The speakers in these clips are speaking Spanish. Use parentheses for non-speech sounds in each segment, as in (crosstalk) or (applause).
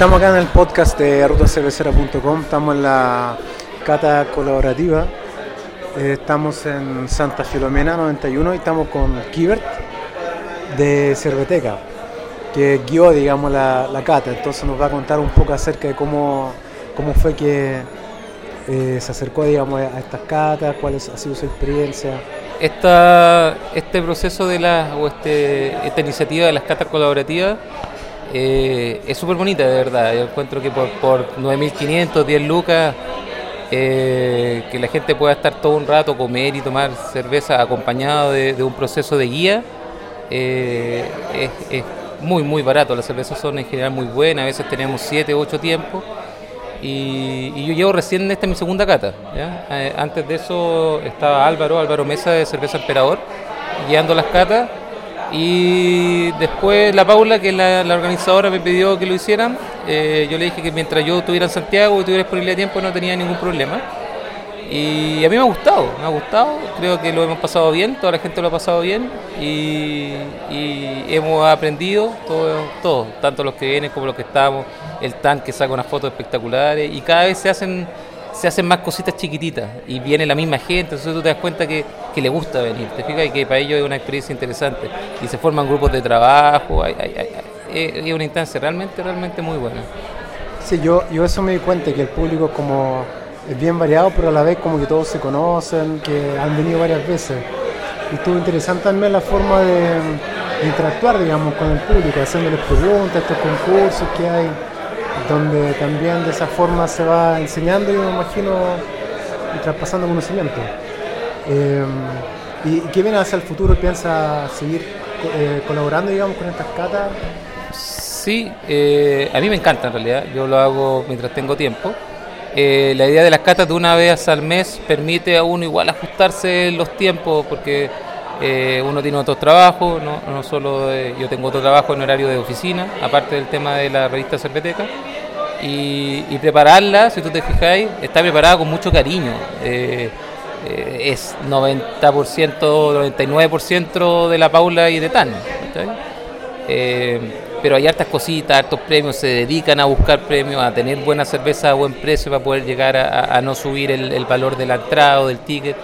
Estamos acá en el podcast de rutacervecera.com, estamos en la cata colaborativa, eh, estamos en Santa Filomena 91 y estamos con Kibert de Cerveteca, que guió digamos la, cata, entonces nos va a contar un poco acerca de cómo, cómo fue que eh, se acercó digamos a estas catas, cuál ha sido su experiencia. Esta, este proceso de la, o este, esta iniciativa de las catas colaborativas eh, es súper bonita, de verdad. Yo encuentro que por, por 9.500, 10 lucas, eh, que la gente pueda estar todo un rato, comer y tomar cerveza acompañado de, un proceso de guía, eh, es, muy, muy barato. Las cervezas son en general muy buenas, a veces tenemos 7, 8 tiempos. Y, yo llevo recién, esta mi segunda cata. antes de eso estaba Álvaro, Álvaro Mesa de Cerveza Emperador, guiando las catas y después la Paula, que la, organizadora, me pidió que lo hicieran. Eh, yo le dije que mientras yo estuviera en Santiago y tuviera disponibilidad de tiempo no tenía ningún problema. Y a mí me ha gustado, me ha gustado, creo que lo hemos pasado bien, toda la gente lo ha pasado bien y, hemos aprendido todo, todo, tanto los que vienen como los que estamos, el tanque saca unas fotos espectaculares y cada vez se hacen se hacen más cositas chiquititas y viene la misma gente, entonces tú te das cuenta que, le gusta venir, te fijas, y que para ellos es una experiencia interesante y se forman grupos de trabajo, es una instancia realmente, realmente muy buena. Sí, yo, yo eso me di cuenta, que el público como es bien variado, pero a la vez como que todos se conocen, que han venido varias veces. Y estuvo interesante también la forma de, de interactuar, digamos, con el público, haciéndoles preguntas, estos concursos que hay donde también de esa forma se va enseñando y me imagino y traspasando conocimiento. Eh, ¿Y qué viene hacia el futuro? ¿Piensa seguir eh, colaborando digamos, con estas catas? Sí, eh, a mí me encanta en realidad, yo lo hago mientras tengo tiempo. la idea de las catas de una vez al mes permite a uno igual ajustarse los tiempos porque uno tiene otros trabajos, no, no solo yo tengo otro trabajo en horario de oficina, aparte del tema de la revista Cerveteca y, prepararla, si tú te fijáis, está preparada con mucho cariño. Eh, eh, es 90%, 99% de la Paula y de Tan. Eh, pero hay hartas cositas, hartos premios, se dedican a buscar premios, a tener buena cerveza a buen precio para poder llegar a, no subir el, valor de la entrada o del ticket.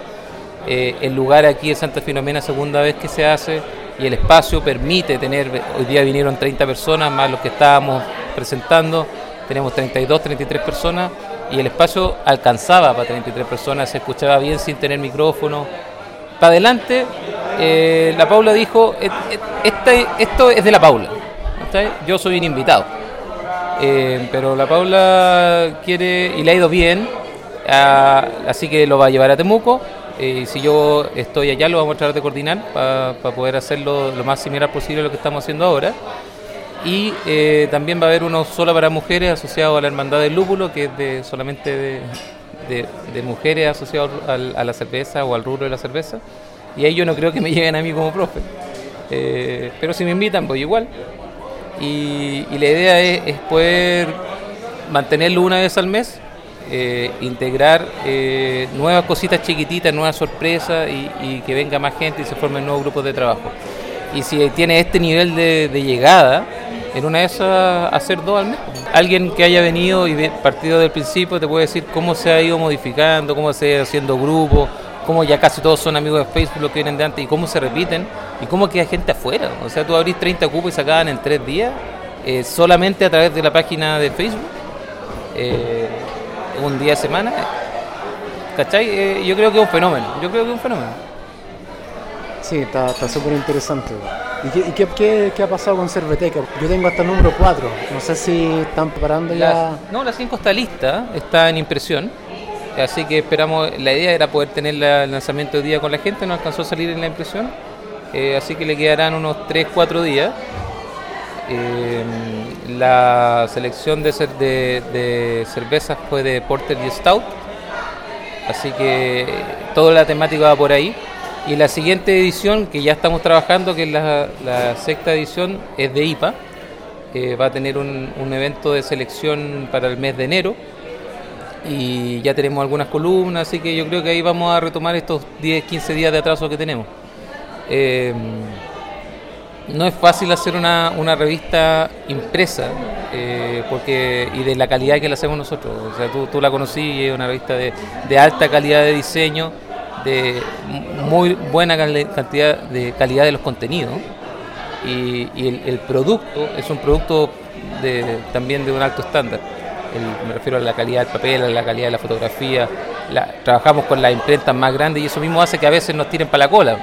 el lugar aquí es Santa Filomena, segunda vez que se hace, y el espacio permite tener, hoy día vinieron 30 personas más los que estábamos presentando, tenemos 32, 33 personas y el espacio alcanzaba para 33 personas, se escuchaba bien sin tener micrófono. Para adelante, eh, la Paula dijo, este, esto es de la Paula, yo soy un invitado. Eh, pero la Paula quiere, y le ha ido bien, así que lo va a llevar a Temuco. si yo estoy allá, lo vamos a tratar de coordinar para poder hacerlo lo más similar posible a lo que estamos haciendo ahora y eh, también va a haber uno solo para mujeres asociado a la Hermandad del Lúpulo, que es de solamente de, mujeres asociadas a la cerveza o al rubro de la cerveza. Y ahí yo no creo que me (laughs) lleguen a mí como profe. Eh, pero si me invitan, voy igual. Y, la idea es, poder mantenerlo una vez al mes, eh, integrar nuevas cositas chiquititas, nuevas sorpresas y, que venga más gente y se formen nuevos grupos de trabajo. Y si tiene este nivel de llegada, en una de esas hacer dos al mes. Alguien que haya venido y partido del principio te puede decir cómo se ha ido modificando, cómo se ha ido haciendo grupos, cómo ya casi todos son amigos de Facebook los que vienen de antes y cómo se repiten y cómo queda gente afuera. O sea, tú abrís 30 cupos y se acaban en tres días eh, solamente a través de la página de Facebook, eh, un día a semana. ¿Cachai? Eh, yo creo que es un fenómeno. Yo creo que es un fenómeno. Sí, está súper interesante. ¿Y, qué, qué, ha pasado con Cerveteca? Yo tengo hasta el número 4. No sé si están preparando ya. no, la 5 está lista, está en impresión. Así que esperamos. La idea era poder tener el lanzamiento de día con la gente, no alcanzó a salir en la impresión. Eh, así que le quedarán unos 3-4 días. Eh, la selección de, de, de cervezas fue de Porter y Stout. Así que toda la temática va por ahí. Y la siguiente edición, que ya estamos trabajando, que es la, sexta edición, es de IPA. va a tener un, evento de selección para el mes de enero. Y ya tenemos algunas columnas, así que yo creo que ahí vamos a retomar estos 10, 15 días de atraso que tenemos. Eh, no es fácil hacer una, revista impresa eh, porque y de la calidad que la hacemos nosotros. O sea, tú, tú la conocí es una revista de, alta calidad de diseño, de muy buena cantidad de calidad de los contenidos y, el, producto es un producto también de un alto estándar. Me refiero a la calidad del papel, a la calidad de la fotografía. Trabajamos con las imprentas más grandes y eso mismo hace que a veces nos tiren para la cola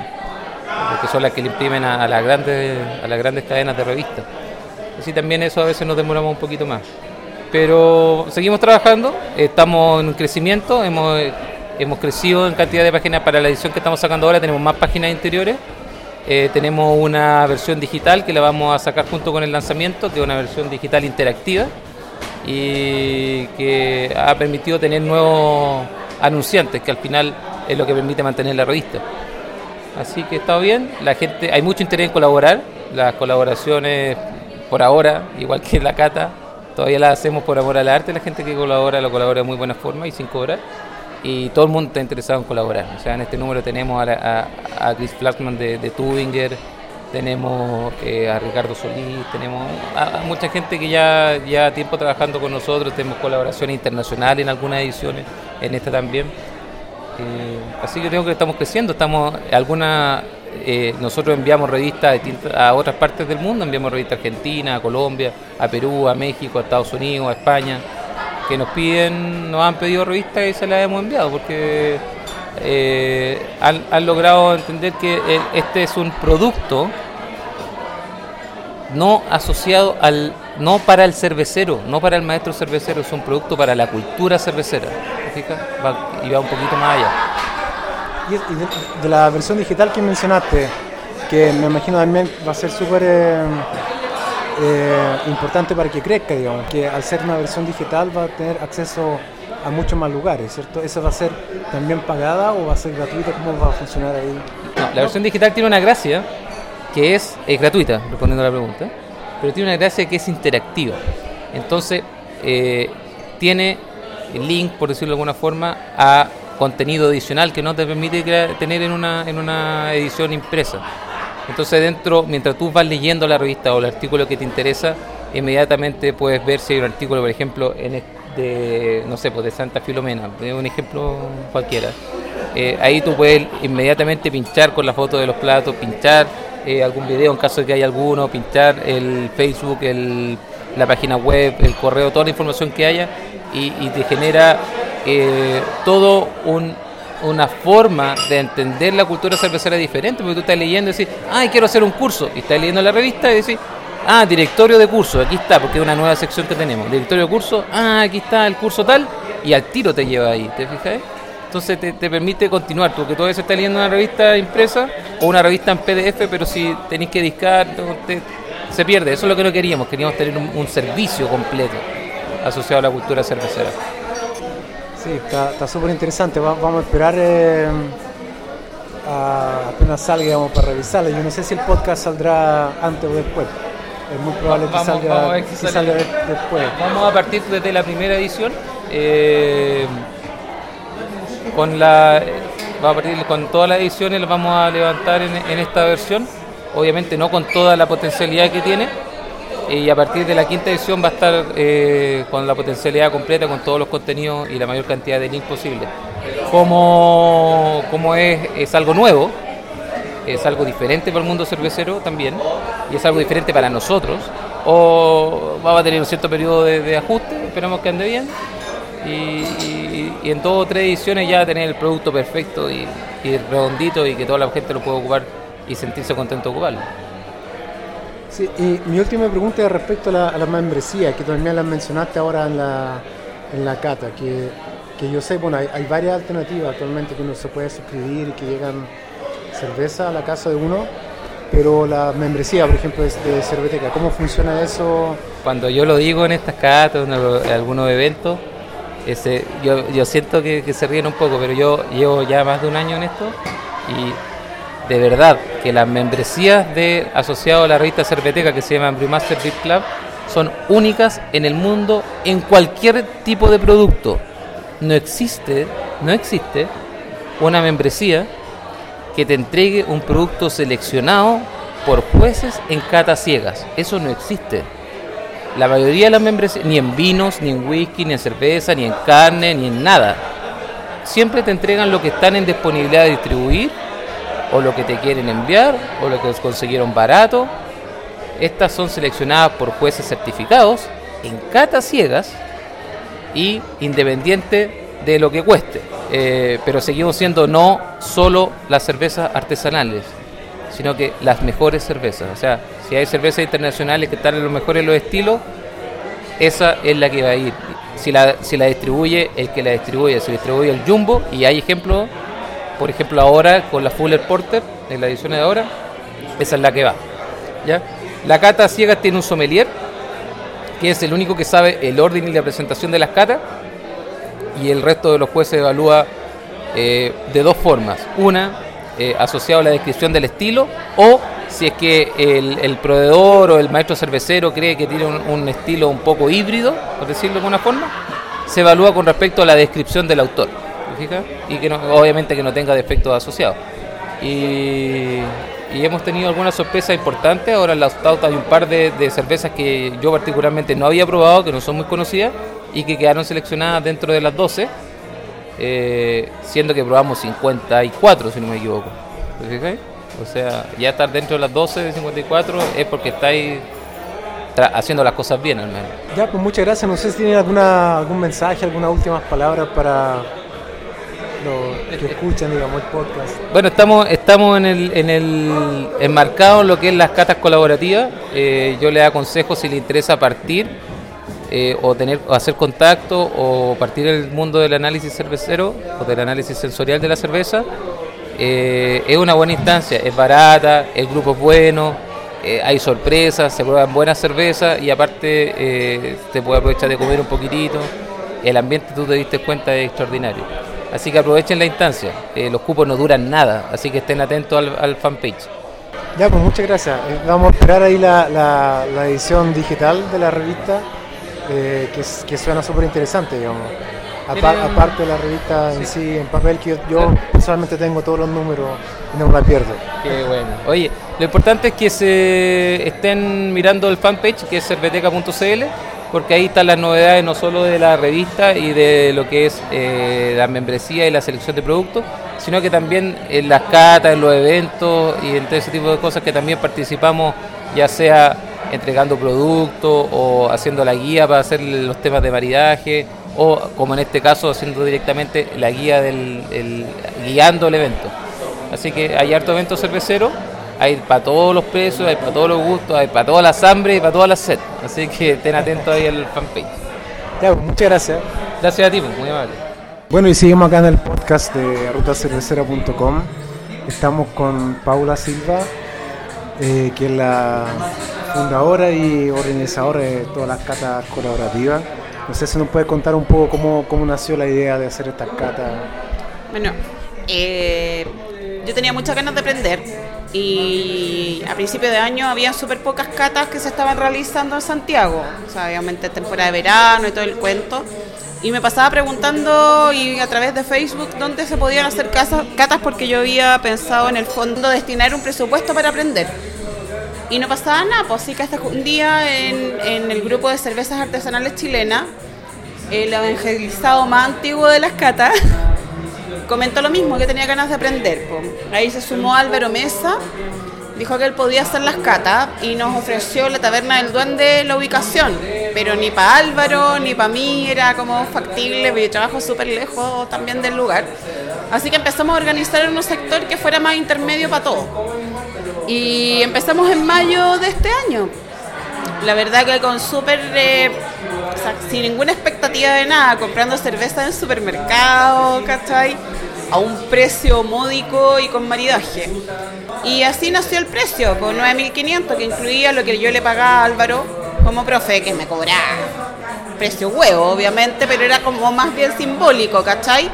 que son las que le imprimen a, a, las grandes a las grandes cadenas de revistas. Así también eso a veces nos demoramos un poquito más. Pero seguimos trabajando, estamos en crecimiento, hemos, hemos crecido en cantidad de páginas para la edición que estamos sacando ahora, tenemos más páginas interiores. Eh, tenemos una versión digital que la vamos a sacar junto con el lanzamiento, que es una versión digital interactiva y que ha permitido tener nuevos anunciantes, que al final es lo que permite mantener la revista. Así que está bien, la gente, hay mucho interés en colaborar, las colaboraciones por ahora, igual que la cata, todavía las hacemos por amor al arte, la gente que colabora lo colabora de muy buena forma y sin cobrar, y todo el mundo está interesado en colaborar, o sea, en este número tenemos a, a, Chris Flaxman de, de Tubinger, tenemos eh, a Ricardo Solís, tenemos a, mucha gente que ya ya tiempo trabajando con nosotros, tenemos colaboración internacional en algunas ediciones, en esta también. Eh, así que creo que estamos creciendo, estamos alguna eh, nosotros enviamos revistas a, otras partes del mundo, enviamos revistas a Argentina, a Colombia, a Perú, a México, a Estados Unidos, a España, que nos piden, nos han pedido revistas y se las hemos enviado porque eh, han, logrado entender que este es un producto no asociado al no para el cervecero, no para el maestro cervecero, es un producto para la cultura cervecera. Va, y va un poquito más allá. Y, de, de, la versión digital que mencionaste, que me imagino también va a ser súper eh, eh, importante para que crezca, digamos, que al ser una versión digital va a tener acceso a muchos más lugares, ¿cierto? ¿Esa va a ser también pagada o va a ser gratuita? ¿Cómo va a funcionar ahí? No, la versión digital tiene una gracia que es, gratuita, respondiendo a la pregunta, pero tiene una gracia que es interactiva. Entonces, eh, tiene link, por decirlo de alguna forma, a contenido adicional que no te permite tener en una, en una edición impresa. Entonces dentro, mientras tú vas leyendo la revista o el artículo que te interesa, inmediatamente puedes ver si hay un artículo, por ejemplo, en de, no sé, pues de Santa Filomena, un ejemplo cualquiera. Eh, ahí tú puedes inmediatamente pinchar con la foto de los platos, pinchar eh, algún video en caso de que haya alguno, pinchar el Facebook, el, la página web, el correo, toda la información que haya y, y te genera eh, todo un, una forma de entender la cultura cervecera diferente, porque tú estás leyendo y decís, ay, quiero hacer un curso, y estás leyendo la revista y decís, ah, directorio de curso, aquí está, porque es una nueva sección que tenemos, directorio de curso, ah, aquí está el curso tal, y al tiro te lleva ahí, ¿te fijas? Entonces te, te permite continuar, porque todavía se está leyendo una revista impresa o una revista en PDF, pero si tenéis que discar, se pierde, eso es lo que no queríamos, queríamos tener un servicio completo asociado a la cultura cervecera. Sí, está súper interesante. Va, vamos a esperar eh, a, apenas salga para revisarlo. Yo no sé si el podcast saldrá antes o después. Es muy probable vamos, que salga, vamos que que salga después. Vamos a partir desde la primera edición. Eh, con la va a partir con todas las ediciones las vamos a levantar en, en esta versión. Obviamente no con toda la potencialidad que tiene, y a partir de la quinta edición va a estar eh, con la potencialidad completa, con todos los contenidos y la mayor cantidad de links posible. Como, como es, es algo nuevo, es algo diferente para el mundo cervecero también, y es algo diferente para nosotros, o va a tener un cierto periodo de, ajuste, esperamos que ande bien, y, en dos o tres ediciones ya tener el producto perfecto y, y redondito y que toda la gente lo pueda ocupar y sentirse contento de ocuparlo. Sí, y mi última pregunta es respecto a la, membresía, que también la mencionaste ahora en la, en la cata, que, que yo sé, bueno, hay, hay, varias alternativas actualmente que uno se puede suscribir y que llegan cerveza a la casa de uno, pero la membresía, por ejemplo, de Cerveteca, ¿cómo funciona eso? Cuando yo lo digo en estas catas, en algunos eventos, ese, yo, yo siento que, que se ríen un poco, pero yo llevo ya más de un año en esto y de verdad que las membresías de asociado a la revista Cerveteca que se llama Brewmaster Beer Club son únicas en el mundo en cualquier tipo de producto. No existe, no existe una membresía que te entregue un producto seleccionado por jueces en catas ciegas. Eso no existe. La mayoría de las membresías, ni en vinos, ni en whisky, ni en cerveza, ni en carne, ni en nada. Siempre te entregan lo que están en disponibilidad de distribuir, o lo que te quieren enviar, o lo que consiguieron barato. Estas son seleccionadas por jueces certificados en catas ciegas y independiente de lo que cueste. Eh, pero seguimos siendo no solo las cervezas artesanales, sino que las mejores cervezas. O sea, si hay cervezas internacionales que están en los mejores los estilos, esa es la que va a ir. Si la, si la distribuye, el que la distribuye, se distribuye el Jumbo, y hay ejemplos, por ejemplo ahora con la Fuller Porter, en la edición de ahora, esa es la que va. ¿ya? La cata ciega tiene un sommelier, que es el único que sabe el orden y la presentación de las catas, y el resto de los jueces evalúa eh, de dos formas. Una, eh, asociado a la descripción del estilo, o si es que el, proveedor o el maestro cervecero cree que tiene un, estilo un poco híbrido, por decirlo de alguna forma, se evalúa con respecto a la descripción del autor. Y que obviamente que no tenga defectos asociados. Y, hemos tenido algunas sorpresas importantes. Ahora en la Stauta hay un par de, de cervezas que yo particularmente no había probado, que no son muy conocidas y que quedaron seleccionadas dentro de las 12, eh, siendo que probamos 54, si no me equivoco. O sea, ya estar dentro de las 12 de 54 es porque estáis haciendo las cosas bien al menos. Ya, pues muchas gracias. No sé si tienen alguna, algún mensaje, algunas últimas palabras para los que escuchan, digamos, el podcast. Bueno, estamos, estamos en el, en el enmarcado en lo que es las catas colaborativas. Eh, yo les aconsejo si les interesa partir eh, o tener hacer contacto o partir del mundo del análisis cervecero o del análisis sensorial de la cerveza eh, es una buena instancia, es barata, el grupo es bueno, eh, hay sorpresas, se prueban buenas cervezas y aparte te puede aprovechar de comer un poquitito, el ambiente tú te diste cuenta es extraordinario. Así que aprovechen la instancia, los cupos no duran nada, así que estén atentos al, fanpage. Ya, pues muchas gracias. Vamos a esperar ahí la, la edición digital de la revista eh, que, suena súper interesante, digamos. aparte de la revista en sí, en papel, que yo, personalmente tengo todos los números y no me la pierdo. Qué bueno. Oye, lo importante es que se estén mirando el fanpage, que es cerveteca.cl, porque ahí están las novedades no solo de la revista y de lo que es eh, la membresía y la selección de productos, sino que también en las catas, en los eventos y en todo ese tipo de cosas que también participamos, ya sea entregando productos o haciendo la guía para hacer los temas de maridaje o como en este caso haciendo directamente la guía del guiando el evento. Así que hay harto evento cervecero, hay para todos los precios, hay para todos los gustos, hay para todas las hambre y para todas las sed. Así que estén atentos ahí al fanpage. Ya, pues, muchas gracias. Gracias a ti, pues, muy amable. Bueno, y seguimos acá en el podcast de rutacervecera.com. Estamos con Paula Silva, eh, que es la fundadora y organizadora de todas las catas colaborativas. No sé si nos puede contar un poco cómo, cómo nació la idea de hacer estas catas. Bueno, eh, yo tenía muchas ganas de aprender y a principio de año había súper pocas catas que se estaban realizando en Santiago. O sea, obviamente temporada de verano y todo el cuento. Y me pasaba preguntando y a través de Facebook dónde se podían hacer catas porque yo había pensado en el fondo destinar un presupuesto para aprender y no pasaba nada, pues sí que hasta un día en, el grupo de cervezas artesanales chilenas, el evangelizado más antiguo de las catas, (laughs) comentó lo mismo, que tenía ganas de aprender. Ahí se sumó Álvaro Mesa, dijo que él podía hacer las catas y nos ofreció la taberna del duende la ubicación, pero ni para Álvaro ni para mí era como factible, porque trabajo súper lejos también del lugar. Así que empezamos a organizar un sector que fuera más intermedio para todos. Y empezamos en mayo de este año. La verdad que con súper, eh, sin ninguna expectativa de nada, comprando cerveza en supermercado, ¿cachai? A un precio módico y con maridaje. Y así nació el precio, con 9.500, que incluía lo que yo le pagaba a Álvaro como profe, que me cobraba precio huevo, obviamente, pero era como más bien simbólico, ¿cachai?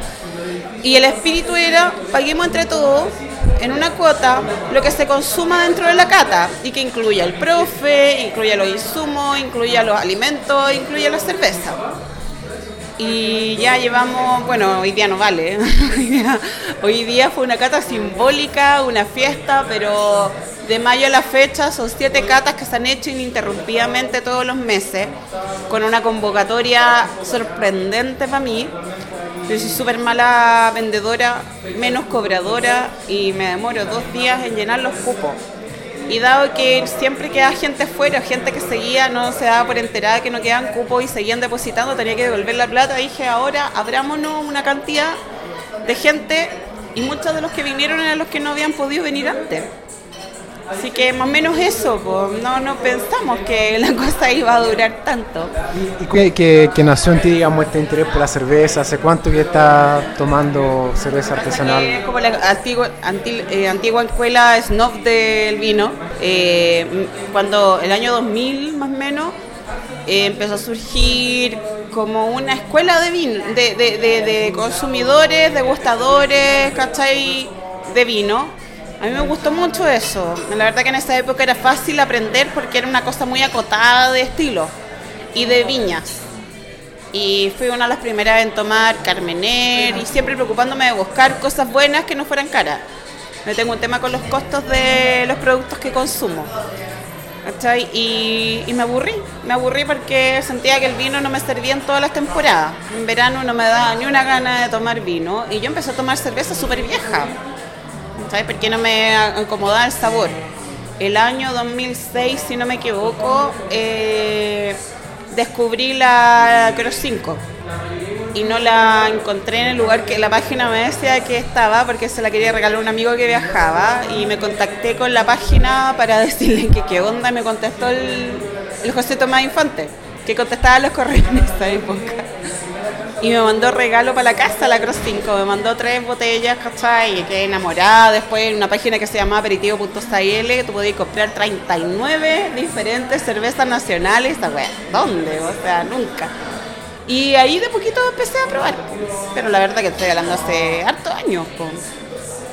Y el espíritu era, paguemos entre todos en una cuota lo que se consuma dentro de la cata y que incluya el profe, incluya los insumos, incluya los alimentos, incluya la cerveza. Y ya llevamos, bueno, hoy día no vale, (laughs) hoy día fue una cata simbólica, una fiesta, pero de mayo a la fecha son siete catas que se han hecho ininterrumpidamente todos los meses, con una convocatoria sorprendente para mí. Yo soy súper mala vendedora, menos cobradora y me demoro dos días en llenar los cupos. Y dado que siempre queda gente afuera, gente que seguía, no se daba por enterada que no quedaban cupos y seguían depositando, tenía que devolver la plata, dije ahora abrámonos una cantidad de gente y muchos de los que vinieron eran los que no habían podido venir antes. Así que más o menos eso, pues, no, no pensamos que la (laughs) cosa iba a durar tanto. ¿Y que, nació en ti, digamos, este interés por la cerveza? ¿Hace cuánto que estás tomando cerveza artesanal? Es como la antigua, eh, antigua escuela snob del vino. Eh, cuando el año 2000 más o menos eh, empezó a surgir como una escuela de vino, de, de, de, de consumidores, degustadores, ¿cachai? De vino a mí me gustó mucho eso. La verdad que en esa época era fácil aprender porque era una cosa muy acotada de estilo y de viñas. Y fui una de las primeras en tomar Carmener y siempre preocupándome de buscar cosas buenas que no fueran caras. Me tengo un tema con los costos de los productos que consumo. Y, y, me aburrí, me aburrí porque sentía que el vino no me servía en todas las temporadas. En verano no me daba ni una gana de tomar vino y yo empecé a tomar cerveza súper vieja. ¿Sabes? Porque no me acomodaba el sabor. El año 2006, si no me equivoco, eh, descubrí la Cross 5 y no la encontré en el lugar que la página me decía que estaba porque se la quería regalar a un amigo que viajaba y me contacté con la página para (laughs) decirle que qué onda y me contestó el, el José Tomás Infante que contestaba los correos en esa época y me mandó regalo para la casa, la Cross 5. Me mandó tres botellas, ¿cachai? Y quedé enamorada. Después en una página que se llama aperitivo.cl, tú podías comprar 39 diferentes cervezas nacionales. ¿Dónde? O sea, nunca. Y ahí de poquito empecé a probar. Pero la verdad que estoy hablando hace hartos años.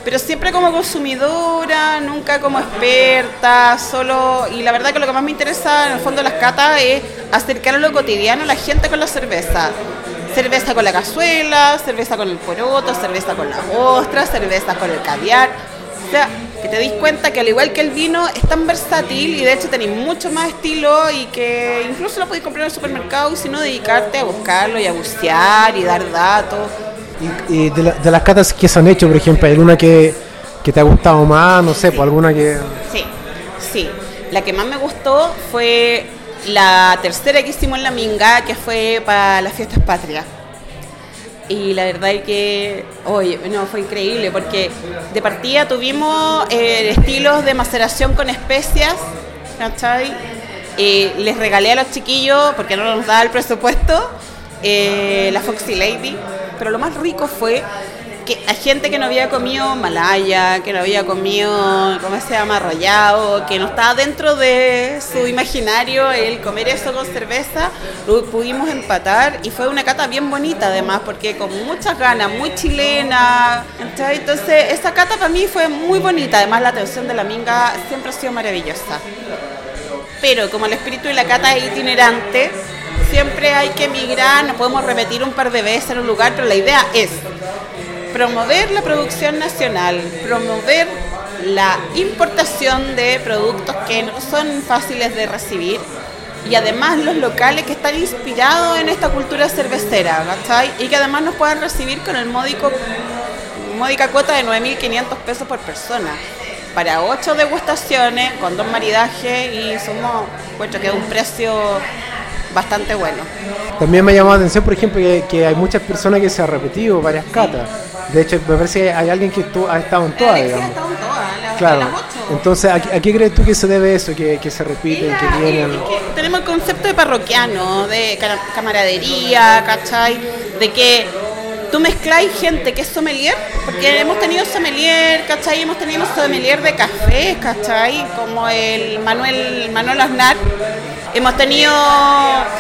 Pero siempre como consumidora, nunca como experta, solo... Y la verdad que lo que más me interesa en el fondo de las catas es acercar a lo cotidiano a la gente con la cerveza cerveza con la cazuela, cerveza con el poroto, cerveza con la ostra, cerveza con el caviar. O sea, que te dis cuenta que al igual que el vino es tan versátil y de hecho tenéis mucho más estilo y que incluso lo podéis comprar en el supermercado y si no dedicarte a buscarlo y a bucear y dar datos. Y, de, las catas que se han hecho, por ejemplo, ¿hay alguna que, que te ha gustado más? No sé, por pues alguna que... Sí, sí. La que más me gustó fue la tercera que hicimos en la Minga, que fue para las fiestas patrias. Y la verdad es que, oye, no, fue increíble porque de partida tuvimos eh, estilos de maceración con especias, ¿cachai? Les regalé a los chiquillos, porque no nos daba el presupuesto, eh, la Foxy Lady. Pero lo más rico fue que hay gente que no había comido malaya, que no había comido, ¿cómo se llama?, arrollado, que no estaba dentro de su imaginario el comer eso con cerveza, lo pudimos empatar y fue una cata bien bonita además, porque con muchas ganas, muy chilena. Entonces, esa cata para mí fue muy bonita, además la atención de la minga siempre ha sido maravillosa. Pero como el espíritu de la cata es itinerante, siempre hay que emigrar, no podemos repetir un par de veces en un lugar, pero la idea es promover la producción nacional, promover la importación de productos que no son fáciles de recibir y además los locales que están inspirados en esta cultura cervecera, ¿cachai? Y que además nos puedan recibir con el módico, módica cuota de 9.500 pesos por persona para ocho degustaciones con dos maridajes y somos, encuentro que es un precio bastante bueno. También me ha llamado la atención, por ejemplo, que, hay muchas personas que se han repetido varias catas. De hecho, me parece que hay alguien que ha estado en todas, digamos. Ha estado en todas, claro. Entonces, ¿a, qué crees tú que se debe eso, que, se repiten, que vienen? tenemos el concepto de parroquiano, de camaradería, ¿cachai? De que tú mezcláis gente que es sommelier, porque hemos tenido sommelier, ¿cachai? Hemos tenido sommelier de café, ¿cachai? Como el Manuel, Manuel Aznar. Hemos tenido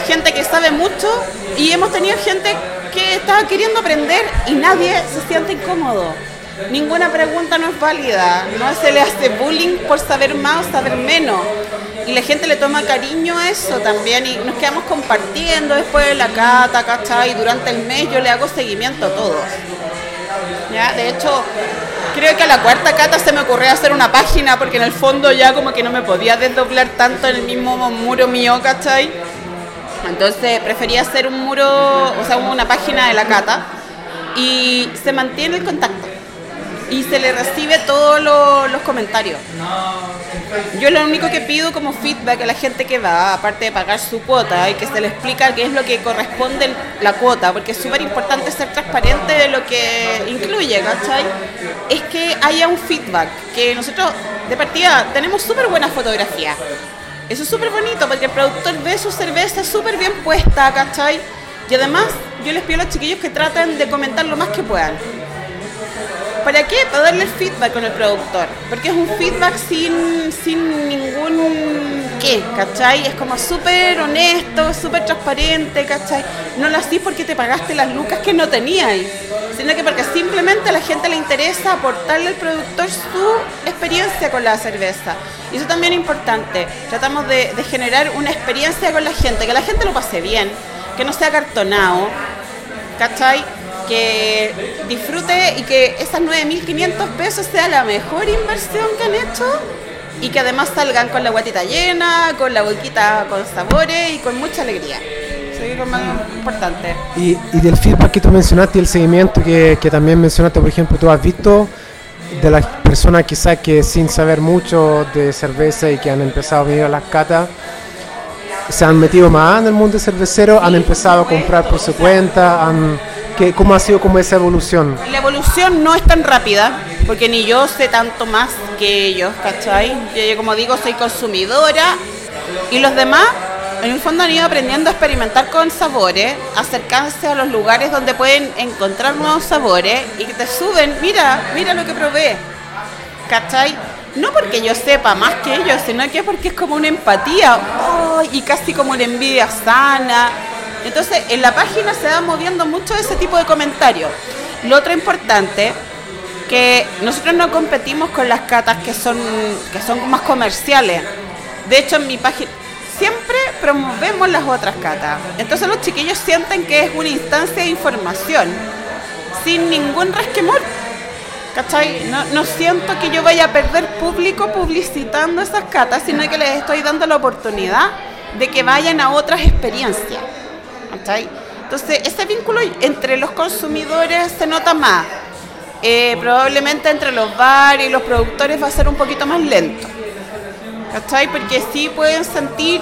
gente que sabe mucho y hemos tenido gente que estaba queriendo aprender y nadie se siente incómodo. Ninguna pregunta no es válida, no se le hace bullying por saber más o saber menos. Y la gente le toma cariño a eso también y nos quedamos compartiendo después de la cata, ¿cachai? Y durante el mes yo le hago seguimiento a todos. ¿Ya? De hecho, creo que a la cuarta cata se me ocurrió hacer una página porque en el fondo ya como que no me podía desdoblar tanto en el mismo muro mío, ¿cachai? Entonces prefería hacer un muro, o sea, una página de la cata y se mantiene el contacto y se le recibe todos los comentarios. Yo lo único que pido como feedback a la gente que va, aparte de pagar su cuota y que se le explica qué es lo que corresponde la cuota, porque es súper importante ser transparente de lo que incluye, ¿cachai? Es que haya un feedback, que nosotros de partida tenemos súper buena fotografía. Eso es súper bonito porque el productor ve su cerveza súper bien puesta, ¿cachai? Y además yo les pido a los chiquillos que traten de comentar lo más que puedan. ¿Para qué? Para darle el feedback con el productor. Porque es un feedback sin, sin ningún qué, ¿cachai? Es como súper honesto, súper transparente, ¿cachai? No lo hacís porque te pagaste las lucas que no tenías, sino que porque simplemente a la gente le interesa aportarle al productor su experiencia con la cerveza. Y eso también es importante. Tratamos de, de generar una experiencia con la gente, que la gente lo pase bien, que no sea cartonado, ¿cachai? Que disfrute y que esas 9.500 pesos sea la mejor inversión que han hecho y que además salgan con la guatita llena, con la boquita con sabores y con mucha alegría. Eso es lo más importante. Y, y del feedback que tú mencionaste y el seguimiento que, que también mencionaste, por ejemplo, tú has visto de las personas quizás que sin saber mucho de cerveza y que han empezado a venir a las catas, se han metido más en el mundo cervecero, han empezado a comprar por su cuenta, han ¿Cómo ha sido como esa evolución? La evolución no es tan rápida, porque ni yo sé tanto más que ellos, ¿cachai? Yo, como digo, soy consumidora y los demás, en el fondo han ido aprendiendo a experimentar con sabores, acercarse a los lugares donde pueden encontrar nuevos sabores y que te suben, mira, mira lo que probé, ¿cachai? No porque yo sepa más que ellos, sino que porque es como una empatía y casi como una envidia sana entonces, en la página se va moviendo mucho ese tipo de comentarios. Lo otro importante, que nosotros no competimos con las catas que son, que son más comerciales. De hecho, en mi página siempre promovemos las otras catas. Entonces los chiquillos sienten que es una instancia de información, sin ningún resquemor. ¿Cachai? No, no siento que yo vaya a perder público publicitando esas catas, sino que les estoy dando la oportunidad de que vayan a otras experiencias. Entonces, ese vínculo entre los consumidores se nota más. Eh, probablemente entre los bares y los productores va a ser un poquito más lento. ¿Cachai? Porque sí pueden sentir,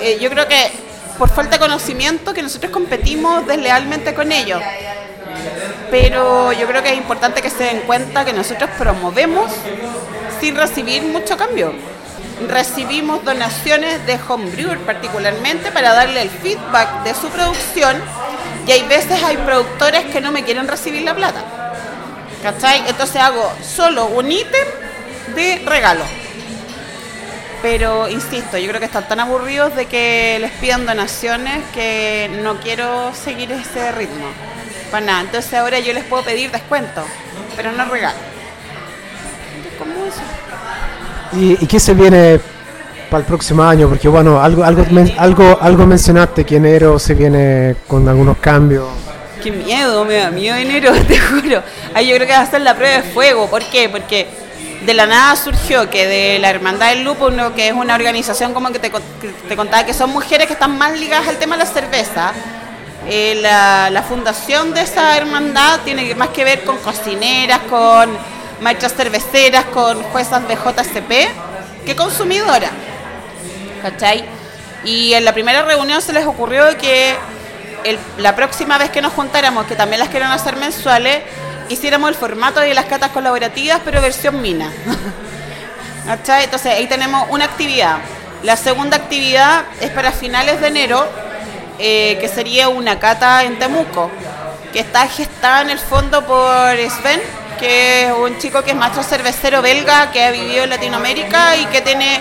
eh, yo creo que por falta de conocimiento, que nosotros competimos deslealmente con ellos. Pero yo creo que es importante que se den cuenta que nosotros promovemos sin recibir mucho cambio recibimos donaciones de homebrewer particularmente para darle el feedback de su producción y hay veces hay productores que no me quieren recibir la plata. ¿Cachai? Entonces hago solo un ítem de regalo. Pero insisto, yo creo que están tan aburridos de que les pidan donaciones que no quiero seguir ese ritmo. Para nada. Entonces ahora yo les puedo pedir descuento, pero no regalo. ¿Cómo eso? ¿Y, qué se viene para el próximo año? Porque bueno, algo, algo, algo, algo mencionaste que enero se viene con algunos cambios. Qué miedo, me da miedo enero, (laughs) te juro. Ahí yo creo que va a ser la prueba de fuego. ¿Por qué? Porque de la nada surgió que de la Hermandad del Lupo, que es una organización como que te, te contaba que son mujeres que están más ligadas al tema de la cerveza, eh, la, la, fundación de esa hermandad tiene más que ver con cocineras, con maestras cerveceras, con juezas de JCP, que consumidora. ¿Cachai? Y en la primera reunión se les ocurrió que la próxima vez que nos juntáramos, que también las quieren hacer mensuales, hiciéramos el formato de las catas colaborativas, pero versión mina. (laughs) ¿Cachai? Entonces ahí tenemos una actividad. La segunda actividad es para finales de enero, eh, que sería una cata en Temuco, que está gestada en el fondo por Sven, que es un chico que es maestro cervecero belga que ha vivido en Latinoamérica y que tiene,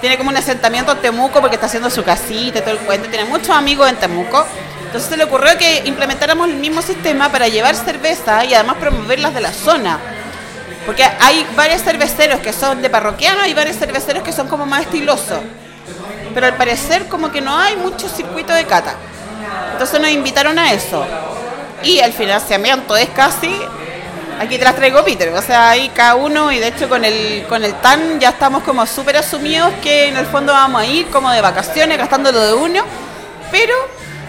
tiene como un asentamiento en Temuco porque está haciendo su casita y todo el cuento, tiene muchos amigos en Temuco. Entonces se le ocurrió que implementáramos el mismo sistema para llevar cerveza y además promoverlas de la zona. Porque hay varios cerveceros que son de parroquianos y varios cerveceros que son como más estilosos. Pero al parecer como que no hay mucho circuito de cata. Entonces nos invitaron a eso. Y el financiamiento es casi aquí te las traigo Peter, o sea, ahí cada uno y de hecho con el, con el TAN ya estamos como súper asumidos que en el fondo vamos a ir como de vacaciones gastándolo de uno, pero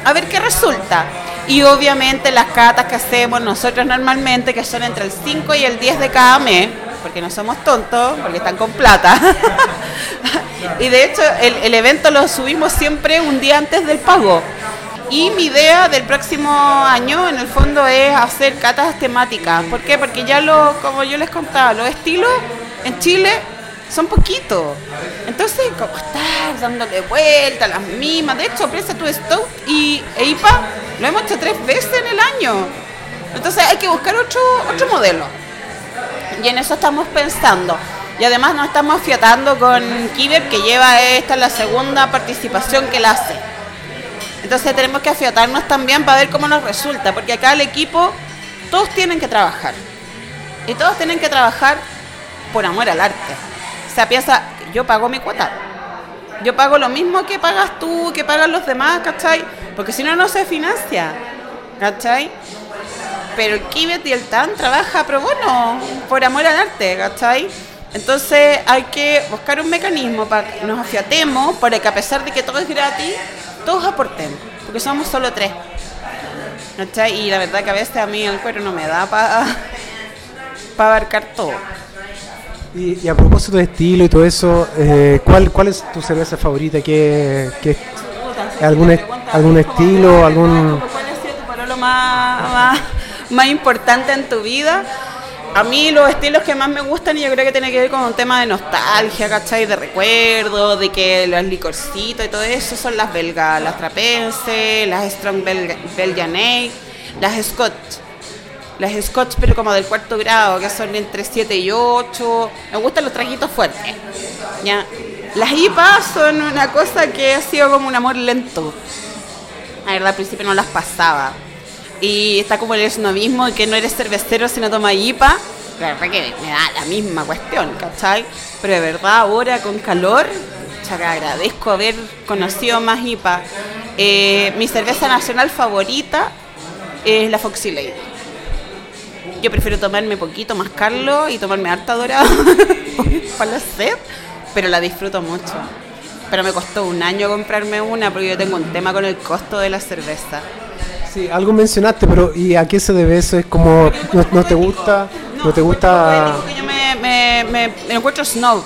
a ver qué resulta. Y obviamente las catas que hacemos nosotros normalmente, que son entre el 5 y el 10 de cada mes, porque no somos tontos, porque están con plata. (laughs) y de hecho el, el evento lo subimos siempre un día antes del pago. Y mi idea del próximo año, en el fondo, es hacer catas temáticas. ¿Por qué? Porque ya lo, como yo les contaba, los estilos en Chile son poquitos. Entonces, como estar dándole vuelta las mismas. De hecho, Presa tu Stout y EIPA lo hemos hecho tres veces en el año. Entonces, hay que buscar otro, otro modelo. Y en eso estamos pensando. Y además nos estamos afiatando con Kiber, que lleva esta la segunda participación que la hace. Entonces tenemos que afiatarnos también para ver cómo nos resulta, porque acá el equipo, todos tienen que trabajar. Y todos tienen que trabajar por amor al arte. O sea, piensa, yo pago mi cuota. Yo pago lo mismo que pagas tú, que pagan los demás, ¿cachai? Porque si no, no se financia, ¿cachai? Pero el Kibet y el TAN trabaja pro bono, por amor al arte, ¿cachai? Entonces hay que buscar un mecanismo para que nos afiatemos, para que a pesar de que todo es gratis, todos aportemos, porque somos solo tres. ¿cachai? Y la verdad que a veces a mí el cuero no me da para (laughs) abarcar todo. Y, y a propósito de estilo y todo eso, eh, ¿cuál, ¿cuál es tu cerveza favorita? ¿Qué, qué- algún, algún estilo? algún ¿Cuál ha sido tu pololo más, más, más importante en tu vida? A mí los estilos que más me gustan y yo creo que tiene que ver con un tema de nostalgia, ¿cachai? De recuerdo, de que los licorcitos y todo eso son las belgas, las trapense, las strong belgian ale, las scotch. Las scotch pero como del cuarto grado, que son entre 7 y 8. Me gustan los traguitos fuertes. ¿ya? Las IPA son una cosa que ha sido como un amor lento. La verdad, al principio no las pasaba. Y está como el esnovismo de que no eres cervecero si no tomas IPA. La verdad que me da la misma cuestión, ¿cachai? Pero de verdad, ahora con calor, que agradezco haber conocido más IPA. Eh, mi cerveza nacional favorita es la Foxy Lady. Yo prefiero tomarme poquito, mascarlo y tomarme harta dorada (laughs) para la sed, pero la disfruto mucho. Pero me costó un año comprarme una porque yo tengo un tema con el costo de la cerveza. Sí, algo mencionaste, pero ¿y a qué se debe eso? ¿Es como no, no te gusta? ¿No te gusta? Yo me, me, me- me encuentro snob.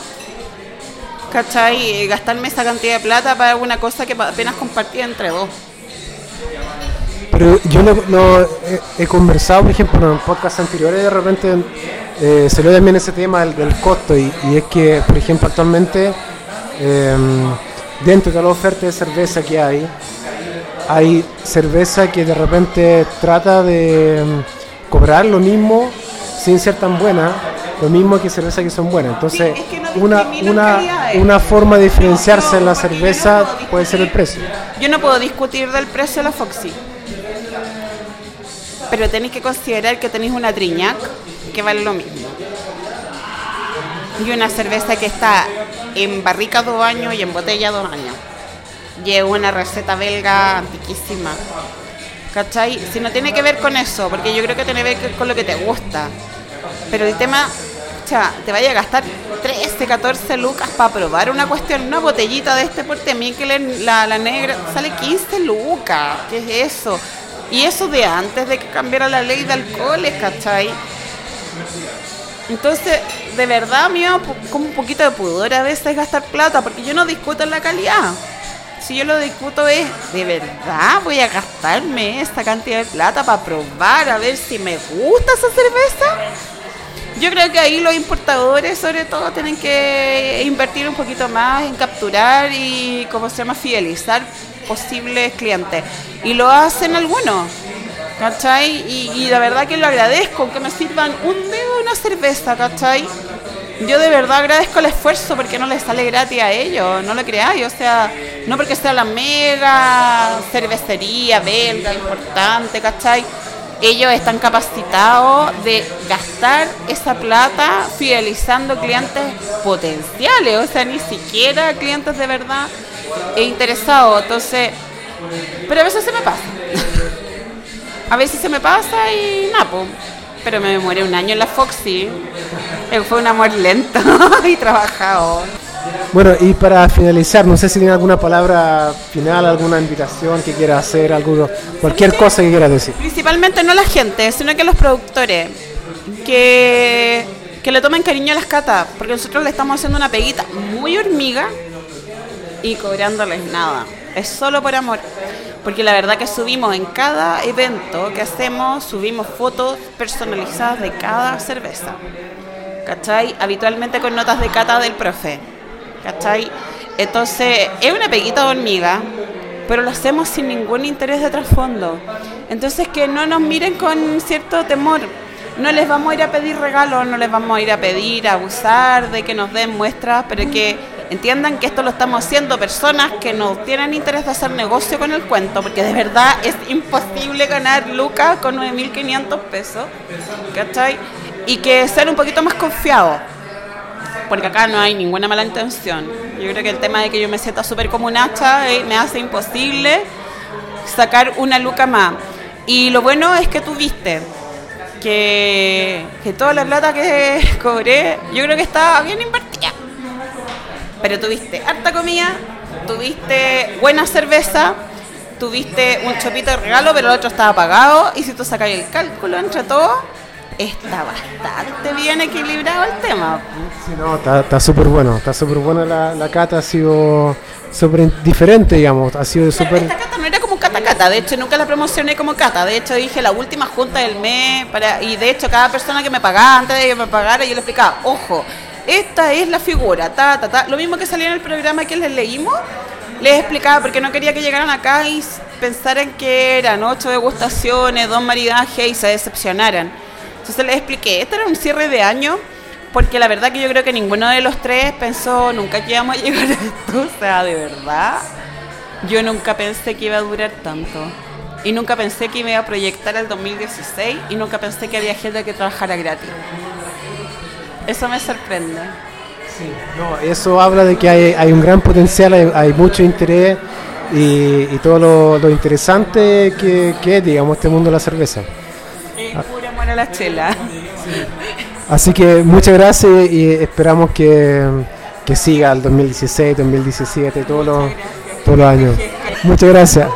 ¿Cachai? Gastarme esa cantidad de plata para una cosa que apenas compartí entre dos. Pero yo lo, lo he, he conversado, por ejemplo, en podcasts anteriores, de repente eh, se ve también ese tema del, del costo y, y es que, por ejemplo, actualmente eh, dentro de la oferta de cerveza que hay, hay cerveza que de repente trata de mm, cobrar lo mismo sin ser tan buena, lo mismo que cervezas que son buenas. Entonces, Sí, es que no una, una, una forma de diferenciarse No, en la no cerveza puede ser el precio. Yo no puedo discutir del precio de la Foxy. Pero tenéis que considerar que tenéis una Triñac que vale lo mismo. Y una cerveza que está en barrica dos años y en botella dos años. Es una receta belga antiquísima. ¿Cachai? Si no tiene que ver con eso, porque yo creo que tiene que ver con lo que te gusta. Pero el tema, sea, te vaya a gastar 13, 14 lucas para probar una cuestión, una botellita de este porte Mikkeller, la, la negra, sale 15 lucas. ¿Qué es eso? Y eso de antes de que cambiara la ley de alcoholes, ¿cachai? Entonces, de verdad, a mí me da po- como un poquito de pudor a veces gastar plata, porque yo no discuto la calidad. Si yo lo discuto es, ¿de verdad voy a gastarme esta cantidad de plata para probar a ver si me gusta esa cerveza? Yo creo que ahí los importadores, sobre todo, tienen que invertir un poquito más en capturar y, ¿cómo se llama?, fidelizar posibles clientes. Y lo hacen algunos, ¿cachai? Y, y la verdad que lo agradezco, que me sirvan un dedo de una cerveza, ¿cachai? Yo de verdad agradezco el esfuerzo porque no les sale gratis a ellos, no lo creáis, o sea, no porque sea la mega cervecería belga importante, ¿cachai? Ellos están capacitados de gastar esa plata fidelizando clientes potenciales, o sea, ni siquiera clientes de verdad e interesados, entonces, pero a veces se me pasa. (laughs) A veces se me pasa y nada, po. Pero me demoré un año en la Foxy. Eh, Fue un amor lento (laughs) y trabajado. Bueno, y para finalizar, no sé si tiene alguna palabra final, alguna invitación que quiera hacer, algo, cualquier cosa que quiera decir. Principalmente no la gente, sino que los productores. Que, que le tomen cariño a las catas, porque nosotros le estamos haciendo una peguita muy hormiga y cobrándoles nada. Es solo por amor. Porque la verdad que subimos en cada evento que hacemos, subimos fotos personalizadas de cada cerveza. ¿Cachai? Habitualmente con notas de cata del profe. ¿Cachai? Entonces, es una peguita hormiga, pero lo hacemos sin ningún interés de trasfondo. Entonces, que no nos miren con cierto temor. No les vamos a ir a pedir regalos, no les vamos a ir a pedir abusar de que nos den muestras, pero que entiendan que esto lo estamos haciendo personas que no tienen interés de hacer negocio con el cuento, porque de verdad es imposible ganar lucas con 9.500 pesos, ¿cachai? Y que sean un poquito más confiados, porque acá no hay ninguna mala intención. Yo creo que el tema de que yo me sienta súper como un hacha eh, me hace imposible sacar una luca más. Y lo bueno es que tú viste que, que toda la plata que (laughs) cobré, yo creo que está bien invertida. Pero tuviste harta comida, tuviste buena cerveza, tuviste un chopito de regalo, pero el otro estaba pagado. Y si tú sacas el cálculo entre todo, está bastante bien equilibrado el tema. Sí, no, está, súper bueno, está súper buena la, la cata, ha sido súper diferente, digamos, ha sido súper... Esta cata no era como cata cata, de hecho nunca la promocioné como cata, de hecho dije la última junta del mes para y de hecho cada persona que me pagaba antes de que me pagara yo le explicaba, ojo, esta es la figura, ta ta ta, lo mismo que salía en el programa que les leímos, les explicaba porque no quería que llegaran acá y pensaran que eran ocho degustaciones, dos maridajes y se decepcionaran. Entonces les expliqué, este era un cierre de año porque la verdad que yo creo que ninguno de los tres pensó nunca que íbamos a llegar a esto, o sea, de verdad. Yo nunca pensé que iba a durar tanto. Y nunca pensé que iba a proyectar el 2016 y nunca pensé que había gente que trabajara gratis. Eso me sorprende. No, eso habla de que hay, hay un gran potencial, hay, hay mucho interés y, y todo lo, lo interesante que, que es, digamos, este mundo de la cerveza. Es pura a la chela. Así que muchas gracias y esperamos que, que siga el 2016, 2017, todos los, todos los años. Muchas gracias.